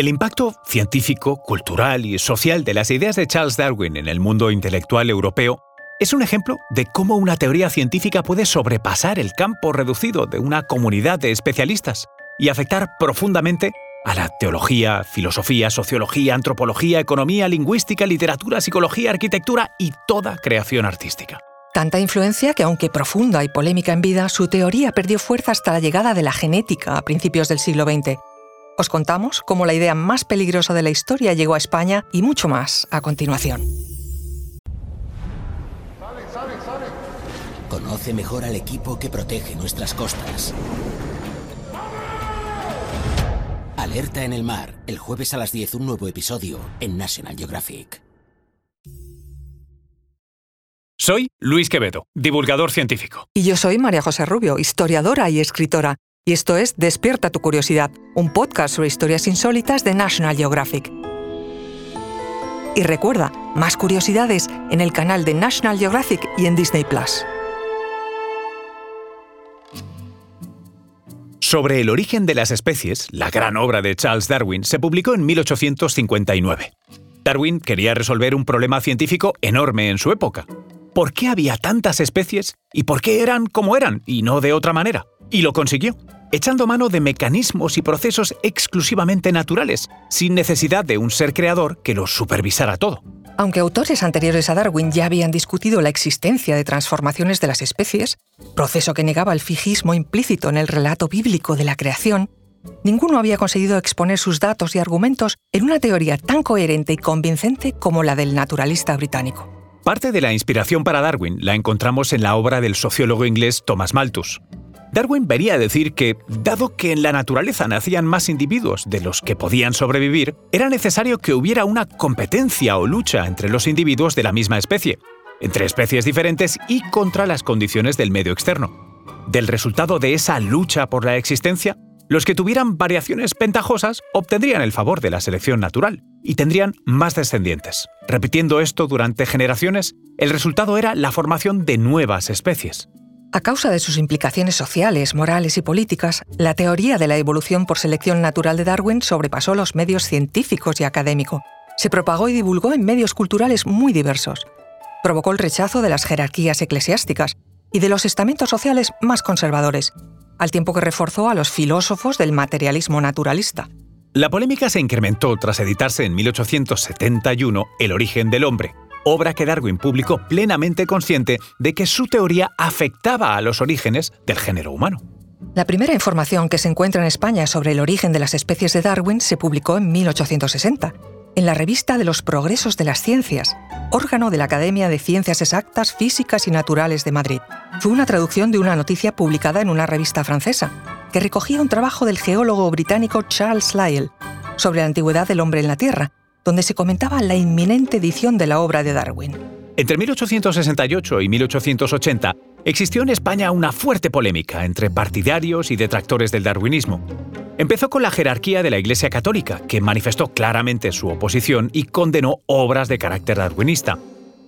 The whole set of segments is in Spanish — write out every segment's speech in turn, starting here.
El impacto científico, cultural y social de las ideas de Charles Darwin en el mundo intelectual europeo es un ejemplo de cómo una teoría científica puede sobrepasar el campo reducido de una comunidad de especialistas y afectar profundamente a la teología, filosofía, sociología, antropología, economía, lingüística, literatura, psicología, arquitectura y toda creación artística. Tanta influencia que, aunque profunda y polémica en vida, su teoría perdió fuerza hasta la llegada de la genética a principios del siglo XX. Os contamos cómo la idea más peligrosa de la historia llegó a España y mucho más a continuación. Conoce mejor al equipo que protege nuestras costas. Alerta en el mar, el jueves a las 10 un nuevo episodio en National Geographic. Soy Luis Quevedo, divulgador científico. Y yo soy María José Rubio, historiadora y escritora. Y esto es Despierta tu curiosidad, un podcast sobre historias insólitas de National Geographic. Y recuerda, más curiosidades en el canal de National Geographic y en Disney Plus. Sobre el origen de las especies, la gran obra de Charles Darwin se publicó en 1859. Darwin quería resolver un problema científico enorme en su época. ¿Por qué había tantas especies y por qué eran como eran y no de otra manera? Y lo consiguió, echando mano de mecanismos y procesos exclusivamente naturales, sin necesidad de un ser creador que los supervisara todo. Aunque autores anteriores a Darwin ya habían discutido la existencia de transformaciones de las especies, proceso que negaba el fijismo implícito en el relato bíblico de la creación, ninguno había conseguido exponer sus datos y argumentos en una teoría tan coherente y convincente como la del naturalista británico. Parte de la inspiración para Darwin la encontramos en la obra del sociólogo inglés Thomas Malthus, Darwin venía a decir que, dado que en la naturaleza nacían más individuos de los que podían sobrevivir, era necesario que hubiera una competencia o lucha entre los individuos de la misma especie, entre especies diferentes y contra las condiciones del medio externo. Del resultado de esa lucha por la existencia, los que tuvieran variaciones ventajosas obtendrían el favor de la selección natural y tendrían más descendientes. Repitiendo esto durante generaciones, el resultado era la formación de nuevas especies. A causa de sus implicaciones sociales, morales y políticas, la teoría de la evolución por selección natural de Darwin sobrepasó los medios científicos y académicos. Se propagó y divulgó en medios culturales muy diversos. Provocó el rechazo de las jerarquías eclesiásticas y de los estamentos sociales más conservadores, al tiempo que reforzó a los filósofos del materialismo naturalista. La polémica se incrementó tras editarse en 1871 El origen del hombre, obra que Darwin publicó plenamente consciente de que su teoría afectaba a los orígenes del género humano. La primera información que se encuentra en España sobre el origen de las especies de Darwin se publicó en 1860, en la revista de los Progresos de las Ciencias, órgano de la Academia de Ciencias Exactas, Físicas y Naturales de Madrid. Fue una traducción de una noticia publicada en una revista francesa, que recogía un trabajo del geólogo británico Charles Lyell sobre la antigüedad del hombre en la Tierra, donde se comentaba la inminente edición de la obra de Darwin. Entre 1868 y 1880 existió en España una fuerte polémica entre partidarios y detractores del darwinismo. Empezó con la jerarquía de la Iglesia Católica, que manifestó claramente su oposición y condenó obras de carácter darwinista.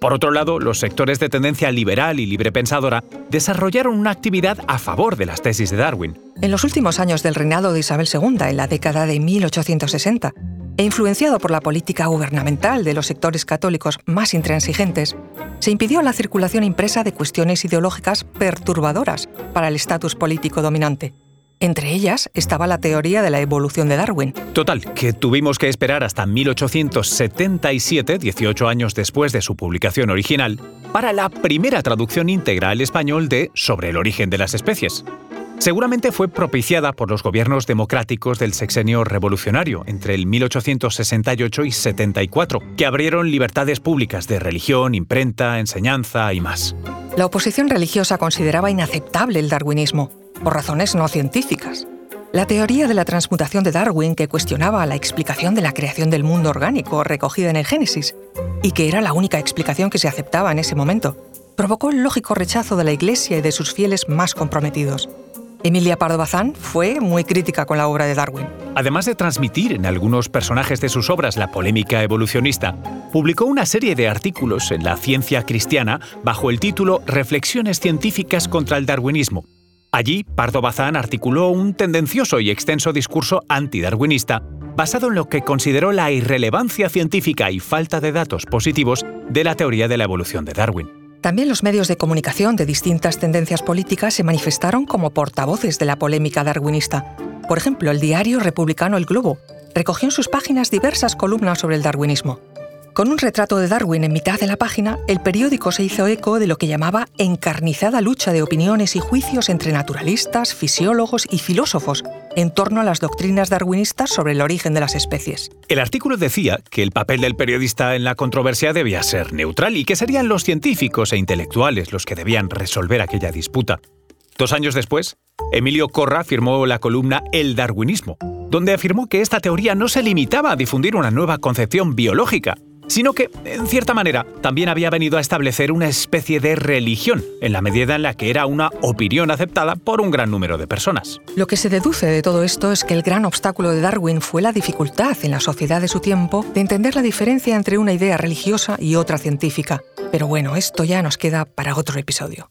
Por otro lado, los sectores de tendencia liberal y librepensadora desarrollaron una actividad a favor de las tesis de Darwin. En los últimos años del reinado de Isabel II, en la década de 1860, e influenciado por la política gubernamental de los sectores católicos más intransigentes, se impidió la circulación impresa de cuestiones ideológicas perturbadoras para el estatus político dominante. Entre ellas estaba la teoría de la evolución de Darwin. Total, que tuvimos que esperar hasta 1877, 18 años después de su publicación original, para la primera traducción íntegra al español de Sobre el origen de las especies seguramente fue propiciada por los gobiernos democráticos del sexenio revolucionario entre el 1868 y 74, que abrieron libertades públicas de religión, imprenta, enseñanza y más. La oposición religiosa consideraba inaceptable el darwinismo, por razones no científicas. La teoría de la transmutación de Darwin, que cuestionaba la explicación de la creación del mundo orgánico recogida en el Génesis, y que era la única explicación que se aceptaba en ese momento, provocó el lógico rechazo de la Iglesia y de sus fieles más comprometidos. Emilia Pardo Bazán fue muy crítica con la obra de Darwin. Además de transmitir en algunos personajes de sus obras la polémica evolucionista, publicó una serie de artículos en la ciencia cristiana bajo el título Reflexiones científicas contra el darwinismo. Allí, Pardo Bazán articuló un tendencioso y extenso discurso antidarwinista basado en lo que consideró la irrelevancia científica y falta de datos positivos de la teoría de la evolución de Darwin. También los medios de comunicación de distintas tendencias políticas se manifestaron como portavoces de la polémica darwinista. Por ejemplo, el diario republicano El Globo recogió en sus páginas diversas columnas sobre el darwinismo. Con un retrato de Darwin en mitad de la página, el periódico se hizo eco de lo que llamaba encarnizada lucha de opiniones y juicios entre naturalistas, fisiólogos y filósofos en torno a las doctrinas darwinistas sobre el origen de las especies. El artículo decía que el papel del periodista en la controversia debía ser neutral y que serían los científicos e intelectuales los que debían resolver aquella disputa. Dos años después, Emilio Corra firmó la columna El Darwinismo, donde afirmó que esta teoría no se limitaba a difundir una nueva concepción biológica, sino que, en cierta manera, también había venido a establecer una especie de religión, en la medida en la que era una opinión aceptada por un gran número de personas. Lo que se deduce de todo esto es que el gran obstáculo de Darwin fue la dificultad en la sociedad de su tiempo de entender la diferencia entre una idea religiosa y otra científica. Pero bueno, esto ya nos queda para otro episodio.